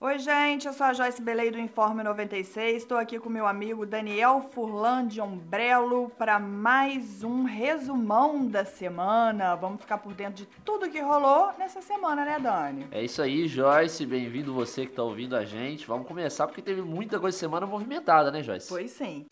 Oi, gente, eu sou a Joyce Belei do Informe 96. Estou aqui com meu amigo Daniel Furlan de Ombrelo para mais um resumão da semana. Vamos ficar por dentro de tudo que rolou nessa semana, né, Dani? É isso aí, Joyce. Bem-vindo você que está ouvindo a gente. Vamos começar porque teve muita coisa semana movimentada, né, Joyce? Pois sim.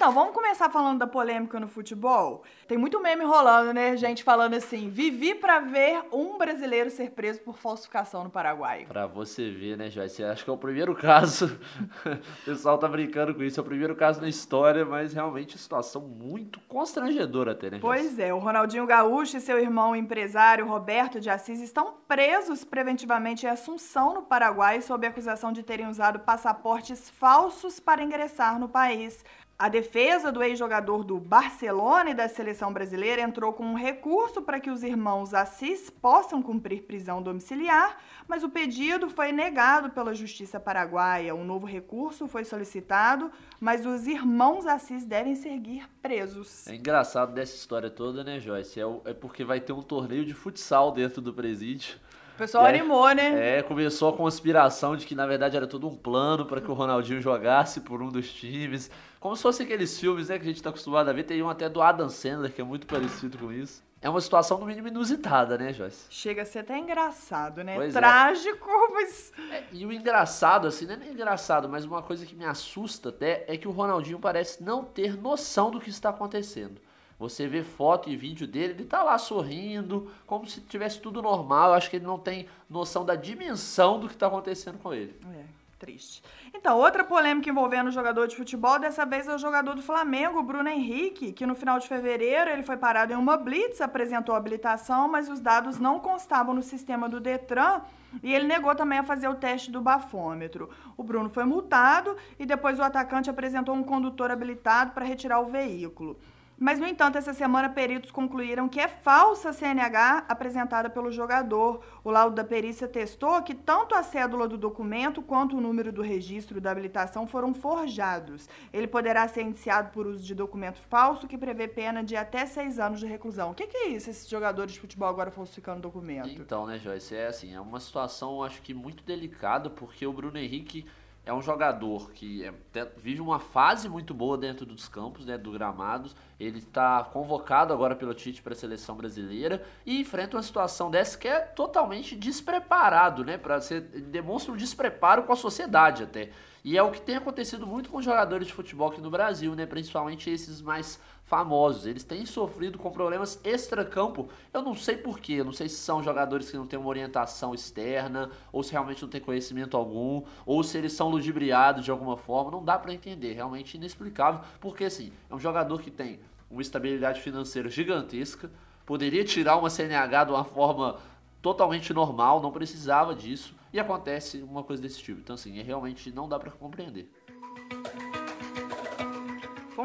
Então, vamos começar falando da polêmica no futebol? Tem muito meme rolando, né? Gente falando assim: vivi para ver um brasileiro ser preso por falsificação no Paraguai. Pra você ver, né, Joyce? Acho que é o primeiro caso. o pessoal tá brincando com isso. É o primeiro caso na história, mas realmente situação muito constrangedora até, né, Joyce? Pois é. O Ronaldinho Gaúcho e seu irmão empresário Roberto de Assis estão presos preventivamente em Assunção, no Paraguai, sob acusação de terem usado passaportes falsos para ingressar no país. A defesa do ex-jogador do Barcelona e da seleção brasileira entrou com um recurso para que os irmãos Assis possam cumprir prisão domiciliar, mas o pedido foi negado pela Justiça Paraguaia. Um novo recurso foi solicitado, mas os irmãos Assis devem seguir presos. É engraçado dessa história toda, né, Joyce? É, é porque vai ter um torneio de futsal dentro do presídio pessoal aí, animou, né? É, começou a conspiração de que na verdade era todo um plano para que o Ronaldinho jogasse por um dos times. Como se fosse aqueles filmes né, que a gente tá acostumado a ver. Tem um até do Adam Sandler, que é muito parecido com isso. É uma situação no mínimo inusitada, né, Joyce? Chega a ser até engraçado, né? Pois é. Trágico, é. mas. É, e o engraçado, assim, não é nem engraçado, mas uma coisa que me assusta até é que o Ronaldinho parece não ter noção do que está acontecendo. Você vê foto e vídeo dele, ele tá lá sorrindo, como se tivesse tudo normal. Eu acho que ele não tem noção da dimensão do que tá acontecendo com ele. É, triste. Então, outra polêmica envolvendo o jogador de futebol, dessa vez é o jogador do Flamengo, Bruno Henrique, que no final de fevereiro ele foi parado em uma blitz, apresentou habilitação, mas os dados não constavam no sistema do Detran e ele negou também a fazer o teste do bafômetro. O Bruno foi multado e depois o atacante apresentou um condutor habilitado para retirar o veículo. Mas, no entanto, essa semana peritos concluíram que é falsa a CNH apresentada pelo jogador. O laudo da perícia testou que tanto a cédula do documento quanto o número do registro da habilitação foram forjados. Ele poderá ser indiciado por uso de documento falso, que prevê pena de até seis anos de reclusão. O que, que é isso, esses jogadores de futebol agora falsificando documento? Então, né, Joyce, é assim, é uma situação, acho que muito delicada, porque o Bruno Henrique é um jogador que é, vive uma fase muito boa dentro dos campos, né, do gramados. Ele está convocado agora pelo Tite para a seleção brasileira e enfrenta uma situação dessa que é totalmente despreparado, né, para ser demonstra um despreparo com a sociedade até. E é o que tem acontecido muito com jogadores de futebol aqui no Brasil, né, principalmente esses mais famosos. Eles têm sofrido com problemas extra-campo. Eu não sei porquê, não sei se são jogadores que não têm uma orientação externa, ou se realmente não têm conhecimento algum, ou se eles são ludibriados de alguma forma. Não dá para entender, realmente inexplicável, porque assim, é um jogador que tem uma estabilidade financeira gigantesca, poderia tirar uma CNH de uma forma totalmente normal, não precisava disso, e acontece uma coisa desse tipo. Então assim, é realmente não dá para compreender.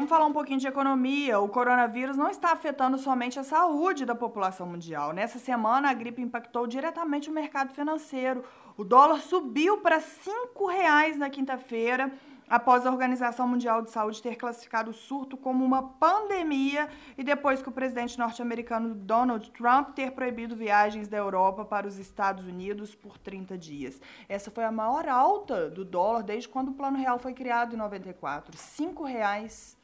Vamos falar um pouquinho de economia. O coronavírus não está afetando somente a saúde da população mundial. Nessa semana, a gripe impactou diretamente o mercado financeiro. O dólar subiu para R$ 5,00 na quinta-feira, após a Organização Mundial de Saúde ter classificado o surto como uma pandemia e depois que o presidente norte-americano Donald Trump ter proibido viagens da Europa para os Estados Unidos por 30 dias. Essa foi a maior alta do dólar desde quando o Plano Real foi criado em 94. R$ 5,00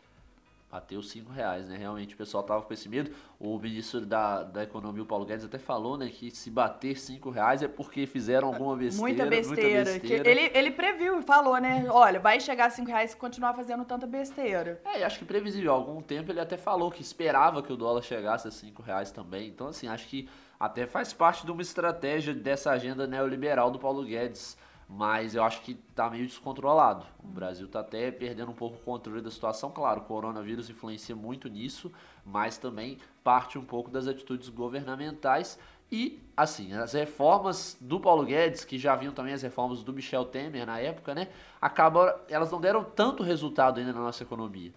bateu 5 reais, né? Realmente o pessoal tava com esse medo. O ministro da, da Economia, o Paulo Guedes, até falou, né, que se bater 5 reais é porque fizeram alguma besteira. Muita besteira. Muita besteira. ele, ele previu e falou, né? Olha, vai chegar a 5 reais se continuar fazendo tanta besteira. É, acho que previsível. Há algum tempo ele até falou que esperava que o dólar chegasse a 5 reais também. Então, assim, acho que até faz parte de uma estratégia dessa agenda neoliberal do Paulo Guedes mas eu acho que está meio descontrolado. O Brasil está até perdendo um pouco o controle da situação. Claro, o coronavírus influencia muito nisso, mas também parte um pouco das atitudes governamentais. E, assim, as reformas do Paulo Guedes, que já vinham também as reformas do Michel Temer na época, né? Acabam, elas não deram tanto resultado ainda na nossa economia.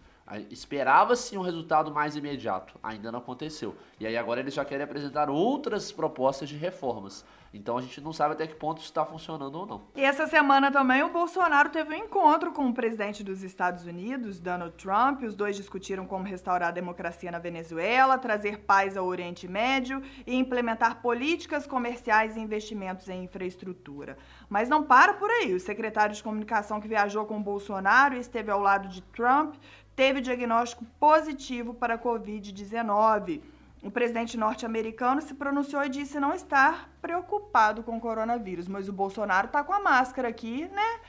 Esperava-se um resultado mais imediato, ainda não aconteceu. E aí agora eles já querem apresentar outras propostas de reformas. Então a gente não sabe até que ponto isso está funcionando ou não. E essa semana também o Bolsonaro teve um encontro com o presidente dos Estados Unidos, Donald Trump. Os dois discutiram como restaurar a democracia na Venezuela, trazer paz ao Oriente Médio e implementar políticas comerciais e investimentos em infraestrutura. Mas não para por aí. O secretário de comunicação que viajou com o Bolsonaro e esteve ao lado de Trump teve diagnóstico positivo para a Covid-19. O presidente norte-americano se pronunciou e disse não estar preocupado com o coronavírus, mas o Bolsonaro está com a máscara aqui, né?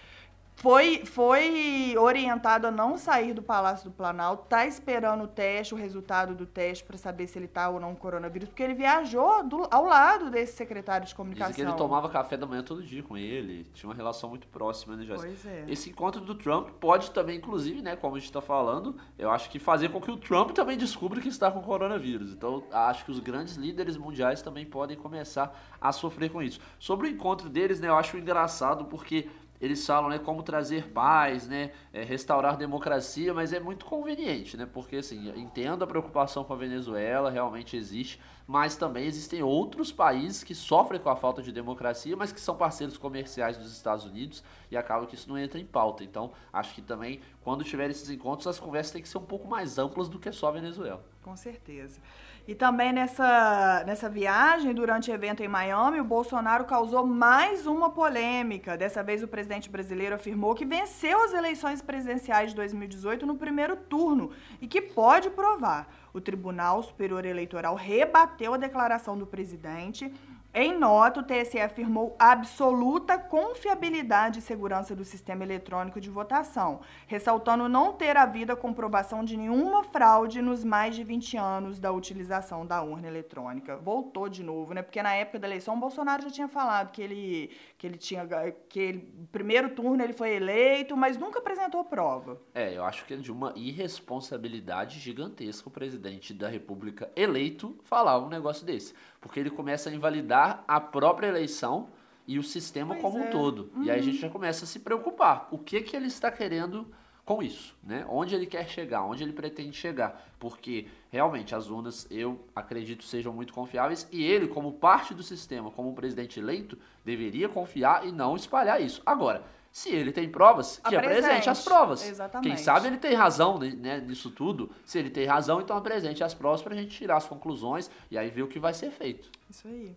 Foi, foi orientado a não sair do Palácio do Planalto, está esperando o teste, o resultado do teste, para saber se ele está ou não com coronavírus, porque ele viajou do, ao lado desse secretário de comunicação. Dizem que ele tomava café da manhã todo dia com ele, tinha uma relação muito próxima, né, Joyce? Pois é. Esse encontro do Trump pode também, inclusive, né, como a gente está falando, eu acho que fazer com que o Trump também descubra que está com coronavírus. Então, acho que os grandes líderes mundiais também podem começar a sofrer com isso. Sobre o encontro deles, né, eu acho engraçado porque eles falam né, como trazer paz, né, é, restaurar democracia, mas é muito conveniente, né, porque assim, entendo a preocupação com a Venezuela, realmente existe, mas também existem outros países que sofrem com a falta de democracia, mas que são parceiros comerciais dos Estados Unidos e acaba que isso não entra em pauta. Então, acho que também, quando tiver esses encontros, as conversas têm que ser um pouco mais amplas do que só a Venezuela. Com certeza. E também nessa, nessa viagem, durante o evento em Miami, o Bolsonaro causou mais uma polêmica. Dessa vez, o presidente brasileiro afirmou que venceu as eleições presidenciais de 2018 no primeiro turno e que pode provar. O Tribunal Superior Eleitoral rebateu a declaração do presidente em nota, o TSE afirmou absoluta confiabilidade e segurança do sistema eletrônico de votação, ressaltando não ter havido a comprovação de nenhuma fraude nos mais de 20 anos da utilização da urna eletrônica. Voltou de novo, né? Porque na época da eleição, o Bolsonaro já tinha falado que ele, que ele tinha. que ele, primeiro turno ele foi eleito, mas nunca apresentou prova. É, eu acho que é de uma irresponsabilidade gigantesca o presidente da República eleito falar um negócio desse. Porque ele começa a invalidar a própria eleição e o sistema Pois como é. um todo. E aí a gente já começa a se preocupar. O que que ele está querendo com isso, né? Onde ele quer chegar, onde ele pretende chegar, porque realmente as urnas eu acredito sejam muito confiáveis e ele, como parte do sistema, como presidente eleito, deveria confiar e não espalhar isso. Agora, se ele tem provas, que Apresente. apresente as provas. Exatamente. Quem sabe ele tem razão né, nisso tudo. Se ele tem razão, então apresente as provas para a gente tirar as conclusões e aí ver o que vai ser feito. Isso aí.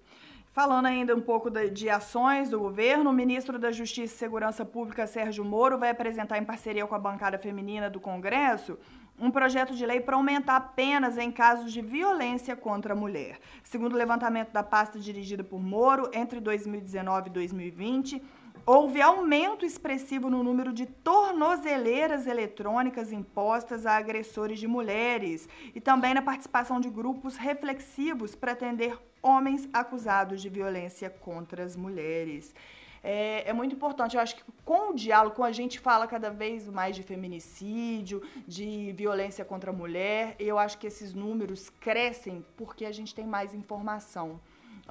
Falando ainda um pouco de, ações do governo, o ministro da Justiça e Segurança Pública, Sérgio Moro, vai apresentar em parceria com a bancada feminina do Congresso um projeto de lei para aumentar penas em casos de violência contra a mulher. Segundo o levantamento da pasta dirigida por Moro, entre 2019 e 2020, houve aumento expressivo no número de tornozeleiras eletrônicas impostas a agressores de mulheres e também na participação de grupos reflexivos para atender homens acusados de violência contra as mulheres. É, é, muito importante. Eu acho que com o diálogo, com a gente fala cada vez mais de feminicídio, de violência contra a mulher, eu acho que esses números crescem porque a gente tem mais informação.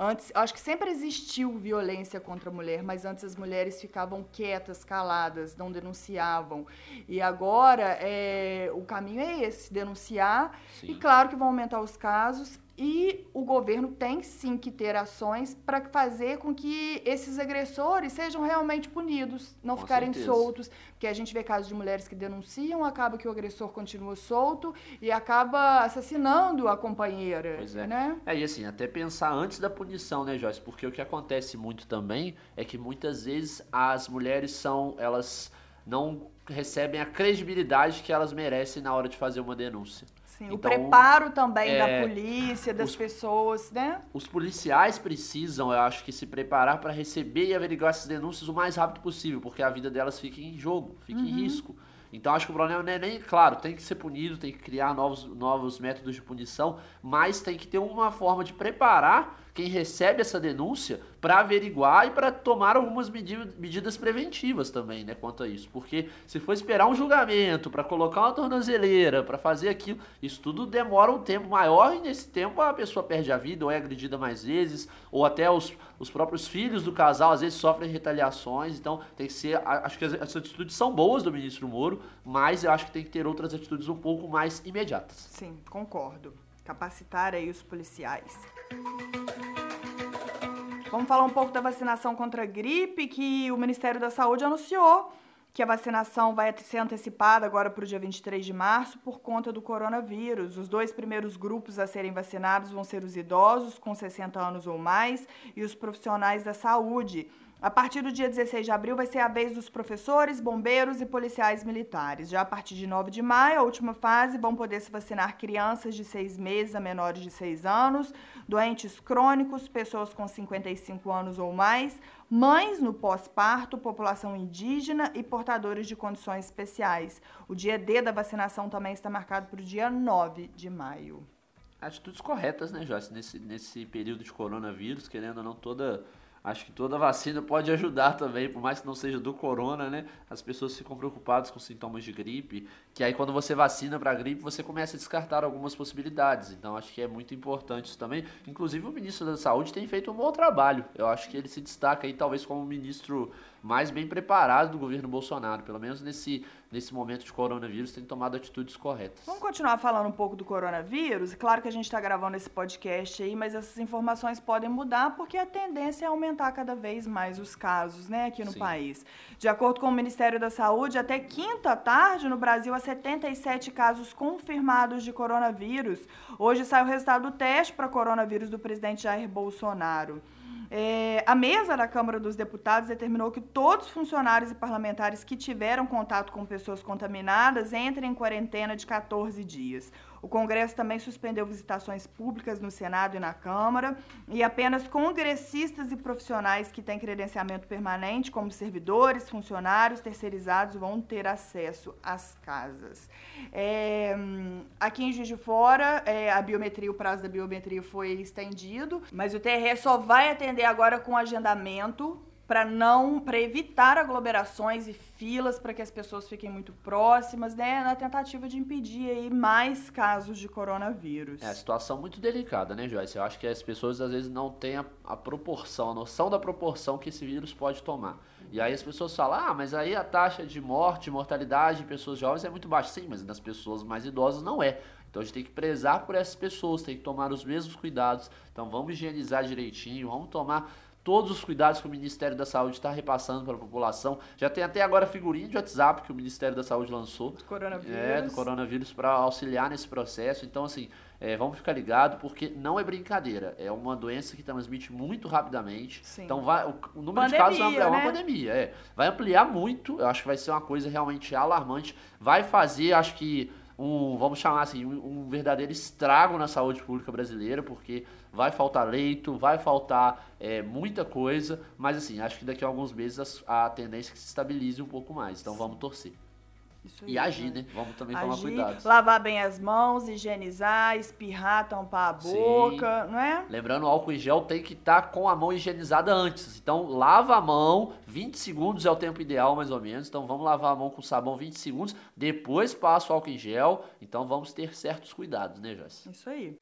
Antes, acho que sempre existiu violência contra a mulher, mas antes as mulheres ficavam quietas, caladas, não denunciavam. E agora é, o caminho é esse: denunciar. Sim. E claro que vão aumentar os casos. E o governo tem sim que ter ações para fazer com que esses agressores sejam realmente punidos, não Com ficarem certeza. soltos. Porque a gente vê casos de mulheres que denunciam, acaba que o agressor continua solto e acaba assassinando a companheira. Pois é. Né? É, e assim, até pensar antes da punição, né, Joyce? Porque o que acontece muito também é que muitas vezes as mulheres são, elas não recebem a credibilidade que elas merecem na hora de fazer uma denúncia. Sim, o Então, preparo também é, da polícia, das os- pessoas, né? Os policiais precisam, eu acho que, se preparar para receber e averiguar essas denúncias o mais rápido possível, porque a vida delas fica em jogo, fica em risco. Então acho que o problema não é nem, claro, tem que ser punido, tem que criar novos, novos métodos de punição, mas tem que ter uma forma de preparar quem recebe essa denúncia para averiguar e para tomar algumas medi medidas preventivas também, né, quanto a isso. Porque se for esperar um julgamento para colocar uma tornozeleira, para fazer aquilo, isso tudo demora um tempo maior e nesse tempo a pessoa perde a vida ou é agredida mais vezes, ou até os, os próprios filhos do casal às vezes sofrem retaliações. Então tem que ser, acho que as atitudes são boas do ministro Moro, mas eu acho que tem que ter outras atitudes um pouco mais imediatas. Sim, concordo. Capacitar aí os policiais. Vamos falar um pouco da vacinação contra a gripe, que o Ministério da Saúde anunciou que a vacinação vai ser antecipada agora para o dia 23 de março por conta do coronavírus. Os dois primeiros grupos a serem vacinados vão ser os idosos com 60 anos ou mais e os profissionais da saúde. A partir do dia 16 de abril vai ser a vez dos professores, bombeiros e policiais militares. Já a partir de 9 de maio, a última fase, vão poder se vacinar crianças de 6 meses a menores de 6 anos, doentes crônicos, pessoas com 55 anos ou mais, mães no pós-parto, população indígena e portadores de condições especiais. O dia D da vacinação também está marcado para o dia 9 de maio. Atitudes corretas, né, Joyce? Nesse, nesse período de coronavírus, querendo ou não, toda Acho que toda vacina pode ajudar também, por mais que não seja do corona, né? As pessoas ficam preocupadas com sintomas de gripe, que aí quando você vacina para gripe, você começa a descartar algumas possibilidades. Então acho que é muito importante isso também. Inclusive o ministro da Saúde tem feito um bom trabalho. Eu acho que ele se destaca aí talvez como ministro mais bem preparado do governo Bolsonaro, pelo menos nesse, nesse momento de coronavírus, tem tomado atitudes corretas. Vamos continuar falando um pouco do coronavírus? Claro que a gente está gravando esse podcast aí, mas essas informações podem mudar porque a tendência é aumentar cada vez mais os casos né, aqui no Sim. país. De acordo com o Ministério da Saúde, até quinta tarde no Brasil há 77 casos confirmados de coronavírus. Hoje sai o resultado do teste para coronavírus do presidente Jair Bolsonaro. É, a mesa da Câmara dos Deputados determinou que todos os funcionários e parlamentares que tiveram contato com pessoas contaminadas entrem em quarentena de 14 dias. O Congresso também suspendeu visitações públicas no Senado e na Câmara, e apenas congressistas e profissionais que têm credenciamento permanente, como servidores, funcionários, terceirizados, vão ter acesso às casas. É, aqui em Juiz de Fora, é, a biometria, o prazo da biometria foi estendido, mas o TRE só vai atender agora com agendamento para não para evitar aglomerações e filas para que as pessoas fiquem muito próximas, né, na tentativa de impedir aí mais casos de coronavírus. É situação muito delicada, né, Joyce? Eu acho que as pessoas às vezes não têm a, a proporção, a noção da proporção que esse vírus pode tomar. E aí as pessoas falam: "Ah, mas aí a taxa de morte, mortalidade de pessoas jovens é muito baixa". Sim, mas nas pessoas mais idosas não é. Então a gente tem que prezar por essas pessoas, tem que tomar os mesmos cuidados. Então vamos higienizar direitinho, vamos tomar todos os cuidados que o Ministério da Saúde está repassando para a população. Já tem até agora figurinha de WhatsApp que o Ministério da Saúde lançou. Do coronavírus. É, do coronavírus para auxiliar nesse processo. Então, assim, é, vamos ficar ligado porque não é brincadeira. É uma doença que transmite muito rapidamente. Sim. Então, vai, o, o número pandemia, de casos vai ampliar. É uma né? pandemia. É, vai ampliar muito. Eu acho que vai ser uma coisa realmente alarmante. Vai fazer, acho que um, vamos chamar assim, um, um, verdadeiro estrago na saúde pública brasileira, porque vai faltar leito, vai faltar é, muita coisa, mas assim, acho que daqui a alguns meses a, a tendência é que se estabilize um pouco mais, então vamos torcer. Aí, e agir, né? Vamos também agir, tomar cuidado. Lavar bem as mãos, higienizar, espirrar, tampar a boca, Sim. não é? Lembrando, o álcool em gel tem que estar tá com a mão higienizada antes. Então, lava a mão, 20 segundos é o tempo ideal, mais ou menos. Então, vamos lavar a mão com sabão 20 segundos, depois passa o álcool em gel. Então, vamos ter certos cuidados, né, Joyce? Isso aí.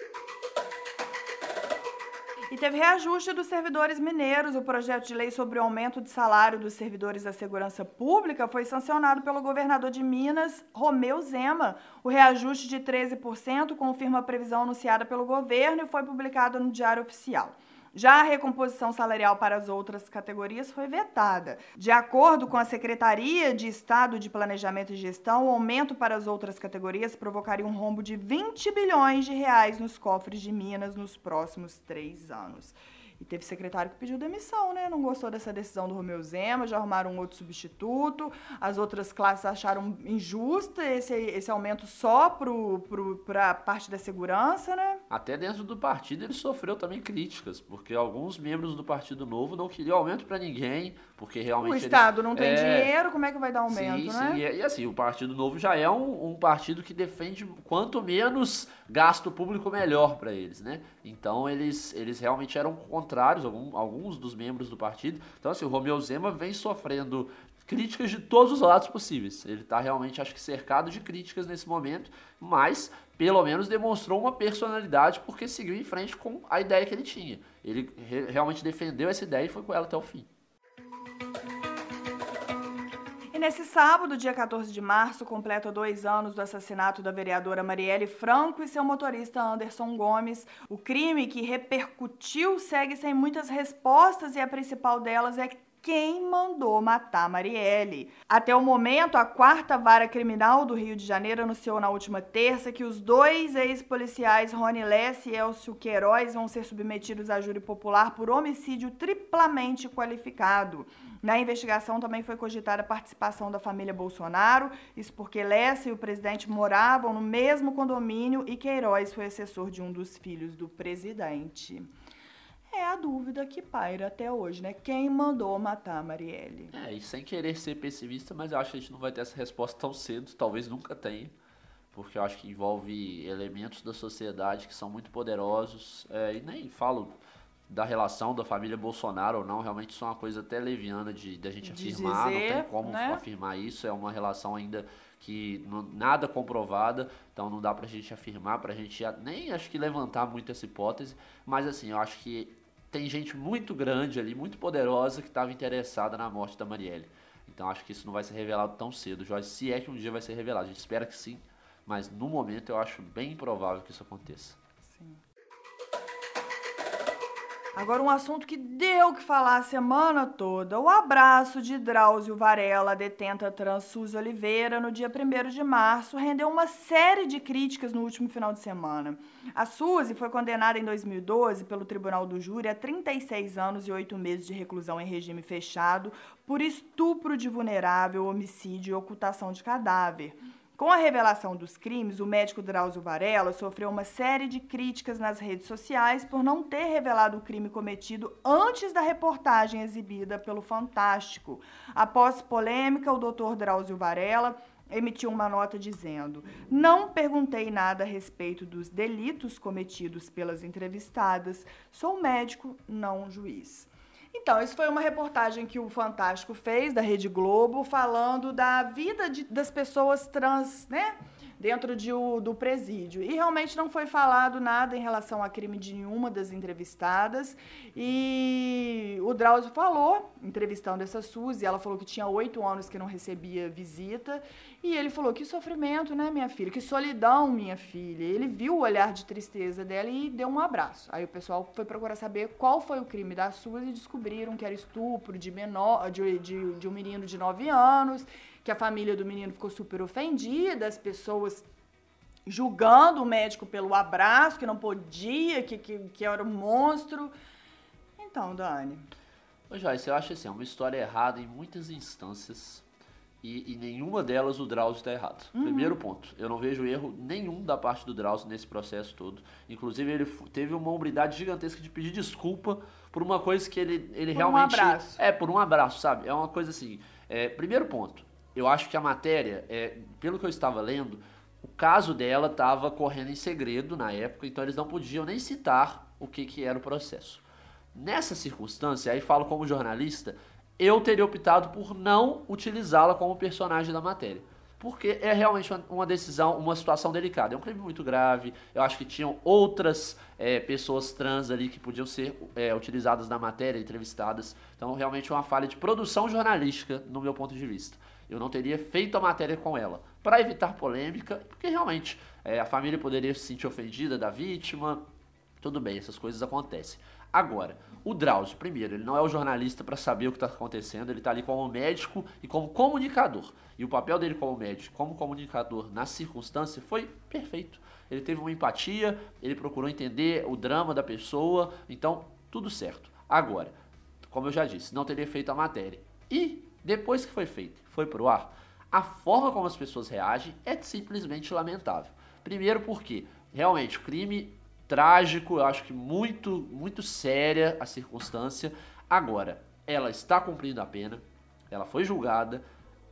E teve reajuste dos servidores mineiros. O projeto de lei sobre o aumento de salário dos servidores da segurança pública foi sancionado pelo governador de Minas, Romeu Zema. O reajuste de 13% confirma a previsão anunciada pelo governo e foi publicado no Diário Oficial. Já a recomposição salarial para as outras categorias foi vetada. De acordo com a Secretaria de Estado de Planejamento e Gestão, o aumento para as outras categorias provocaria um rombo de 20 bilhões de reais nos cofres de Minas nos próximos três anos. E teve secretário que pediu demissão, né? Não gostou dessa decisão do Romeu Zema, já arrumaram um outro substituto. As outras classes acharam injusta esse, esse aumento só para a parte da segurança, né? Até dentro do partido ele sofreu também críticas, porque alguns membros do Partido Novo não queriam aumento para ninguém, porque realmente. O Estado eles, não tem é... dinheiro, como é que vai dar aumento, sim, né? Sim, e, e assim, o Partido Novo já é um, um partido que defende quanto menos gasto público melhor para eles, né? Então eles, eles realmente eram contrários, algum, alguns dos membros do partido. Então, assim, o Romeu Zema vem sofrendo críticas de todos os lados possíveis. Ele está realmente, acho que, cercado de críticas nesse momento, mas pelo menos demonstrou uma personalidade porque seguiu em frente com a ideia que ele tinha. Ele re realmente defendeu essa ideia e foi com ela até o fim. E nesse sábado, dia 14 de março, completa dois anos do assassinato da vereadora Marielle Franco e seu motorista Anderson Gomes. O crime que repercutiu segue sem muitas respostas e a principal delas é quem mandou matar Marielle. Até o momento, a quarta vara criminal do Rio de Janeiro anunciou na última terça que os dois ex-policiais Rony Less e Elcio Queiroz vão ser submetidos a júri popular por homicídio triplamente qualificado. Na investigação também foi cogitada a participação da família Bolsonaro, isso porque Lessa e o presidente moravam no mesmo condomínio e Queiroz foi assessor de um dos filhos do presidente é a dúvida que paira até hoje, né? Quem mandou matar a Marielle? É, e sem querer ser pessimista, mas eu acho que a gente não vai ter essa resposta tão cedo, talvez nunca tenha, porque eu acho que envolve elementos da sociedade que são muito poderosos, é, e nem falo da relação da família Bolsonaro ou não, realmente isso é uma coisa até leviana de, de a gente de afirmar, dizer, não tem como né? afirmar isso, é uma relação ainda que não, nada comprovada, então não dá pra gente afirmar, pra gente nem acho que levantar muito essa hipótese, mas assim, eu acho que tem gente muito grande ali, muito poderosa, que estava interessada na morte da Marielle. Então acho que isso não vai ser revelado tão cedo, Jorge, se é que um dia vai ser revelado. A gente espera que sim, mas no momento eu acho bem improvável que isso aconteça. Agora, um assunto que deu que falar a semana toda: o abraço de Drauzio Varela, detenta trans Suzy Oliveira, no dia 1 de março, rendeu uma série de críticas no último final de semana. A Suzy foi condenada em 2012 pelo Tribunal do Júri a 36 anos e 8 meses de reclusão em regime fechado por estupro de vulnerável, homicídio e ocultação de cadáver. Com a revelação dos crimes, o médico Drauzio Varela sofreu uma série de críticas nas redes sociais por não ter revelado o crime cometido antes da reportagem exibida pelo Fantástico. Após polêmica, o doutor Drauzio Varela emitiu uma nota dizendo: Não perguntei nada a respeito dos delitos cometidos pelas entrevistadas, sou médico, não juiz. Então, isso foi uma reportagem que o Fantástico fez, da Rede Globo, falando da vida de, das pessoas trans, né? Dentro de, o, do presídio. E realmente não foi falado nada em relação a crime de nenhuma das entrevistadas. E o Drauzio falou, entrevistando essa Suzy, ela falou que tinha oito anos que não recebia visita. E ele falou: que sofrimento, né, minha filha? Que solidão, minha filha. Ele viu o olhar de tristeza dela e deu um abraço. Aí o pessoal foi procurar saber qual foi o crime da Suzy e descobriram que era estupro de, menor, de, de, de um menino de 9 anos, que a família do menino ficou super ofendida, as pessoas julgando o médico pelo abraço, que não podia, que, que, que era um monstro. Então, Dani. Ô Joyce, eu acho assim, é uma história errada em muitas instâncias e, e nenhuma delas o Drauzio está errado. Uhum. Primeiro ponto, eu não vejo erro nenhum da parte do Drauzio nesse processo todo. Inclusive, ele teve uma hombridade gigantesca de pedir desculpa por uma coisa que ele, ele por realmente. Um abraço. É, por um abraço, sabe? É uma coisa assim. É, primeiro ponto, eu acho que a matéria, é, pelo que eu estava lendo, o caso dela estava correndo em segredo na época, então eles não podiam nem citar o que, que era o processo. Nessa circunstância, aí falo como jornalista, eu teria optado por não utilizá-la como personagem da matéria. Porque é realmente uma decisão, uma situação delicada. É um crime muito grave. Eu acho que tinham outras é, pessoas trans ali que podiam ser é, utilizadas na matéria, entrevistadas. Então, realmente é uma falha de produção jornalística, no meu ponto de vista. Eu não teria feito a matéria com ela. Para evitar polêmica, porque realmente é, a família poderia se sentir ofendida da vítima. Tudo bem, essas coisas acontecem. Agora, o Drauzio, primeiro, ele não é o jornalista para saber o que está acontecendo, ele está ali como médico e como comunicador. E o papel dele como médico, como comunicador na circunstância foi perfeito. Ele teve uma empatia, ele procurou entender o drama da pessoa, então tudo certo. Agora, como eu já disse, não teria feito a matéria. E depois que foi feito, foi pro ar, a forma como as pessoas reagem é simplesmente lamentável. Primeiro porque realmente o crime trágico, eu acho que muito, muito séria a circunstância. Agora, ela está cumprindo a pena, ela foi julgada,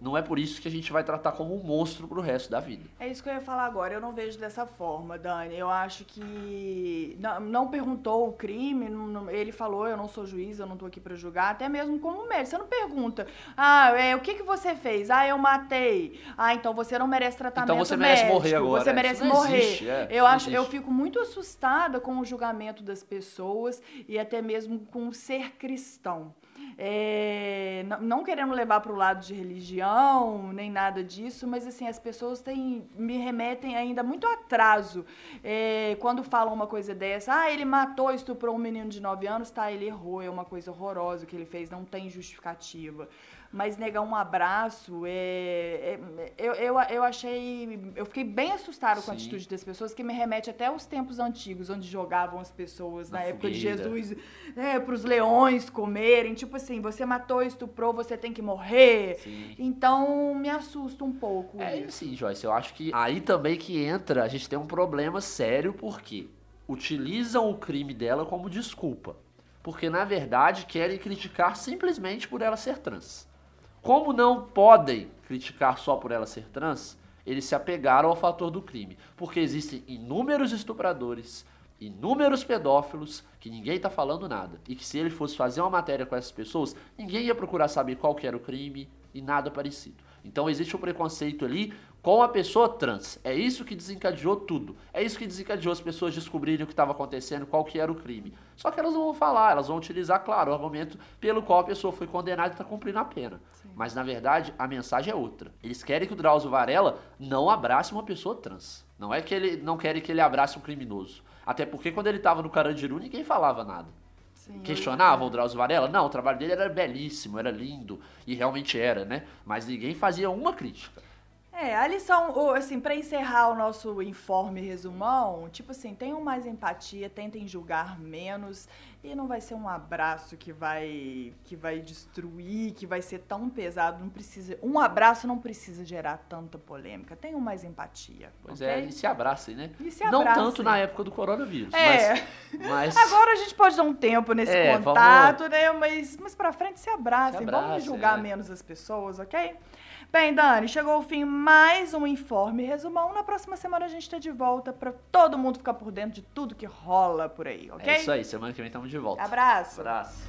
não é por isso que a gente vai tratar como um monstro pro resto da vida. É isso que eu ia falar agora. Eu não vejo dessa forma, Dani. Eu acho que não, não perguntou o crime, não, ele falou, eu não sou juiz, eu não tô aqui para julgar, até mesmo como médico. Você não pergunta, ah, é, o que que você fez? Ah, eu matei. Ah, então você não merece tratamento Então você merece médico. morrer agora. Você merece morrer. Existe, é, eu acho, existe. eu fico muito assustada com o julgamento das pessoas e até mesmo com o ser cristão. É, não, querendo levar para o lado de religião, nem nada disso, mas assim, as pessoas têm, me remetem ainda muito atraso. É, quando falam uma coisa dessa, ah, ele matou, estuprou um menino de 9 anos, tá, ele errou, é uma coisa horrorosa que ele fez, não tem justificativa mas negar um abraço, é, é, eu, eu, eu achei. Eu fiquei bem assustado com a atitude das pessoas, que me remete até aos tempos antigos, onde jogavam as pessoas na, na época de Jesus é, para os leões comerem. Tipo assim, você matou, estuprou, você tem que morrer. Sim. Então me assusta um pouco. É isso. sim, Joyce. Eu acho que aí também que entra, a gente tem um problema sério, porque utilizam o crime dela como desculpa. Porque, na verdade, querem criticar simplesmente por ela ser trans. Como não podem criticar só por ela ser trans, eles se apegaram ao fator do crime. Porque existem inúmeros estupradores, inúmeros pedófilos, que ninguém está falando nada. E que se ele fosse fazer uma matéria com essas pessoas, ninguém ia procurar saber qual era o crime e nada parecido. Então existe um preconceito ali com a pessoa trans. É isso que desencadeou tudo. É isso que desencadeou as pessoas descobrirem o que estava acontecendo, qual que era o crime. Só que elas não vão falar, elas vão utilizar, claro, o argumento pelo qual a pessoa foi condenada e está cumprindo a pena. Mas na verdade a mensagem é outra. Eles querem que o Drauzio Varela não abrace uma pessoa trans. Não é que ele não querem que ele abrace um criminoso. Até porque quando ele estava no Carandiru ninguém falava nada. Sim, Questionava o Drauzio Varela? Não, o trabalho dele era belíssimo, era lindo, e realmente era, né? Mas ninguém fazia uma crítica. É, a lição, assim, para encerrar o nosso informe resumão, tipo assim, tenham mais empatia, tentem julgar menos e não vai ser um abraço que vai que vai destruir, que vai ser tão pesado, não precisa, um abraço não precisa gerar tanta polêmica. Tenham mais empatia. Pois é, okay? é, e se abracem, né? E se abracem. Não tanto na época do coronavírus, é. mas, mas... Agora a gente pode dar um tempo nesse é, contato, vamos... né? Mas mas para frente se abracem, se abracem vamos julgar é. menos as pessoas, OK? Bem, Dani, chegou o fim mais um informe resumão. Na próxima semana a gente tá de volta para todo mundo ficar por dentro de tudo que rola por aí, ok? É isso aí, semana que vem estamos de volta. Abraço. Abraço.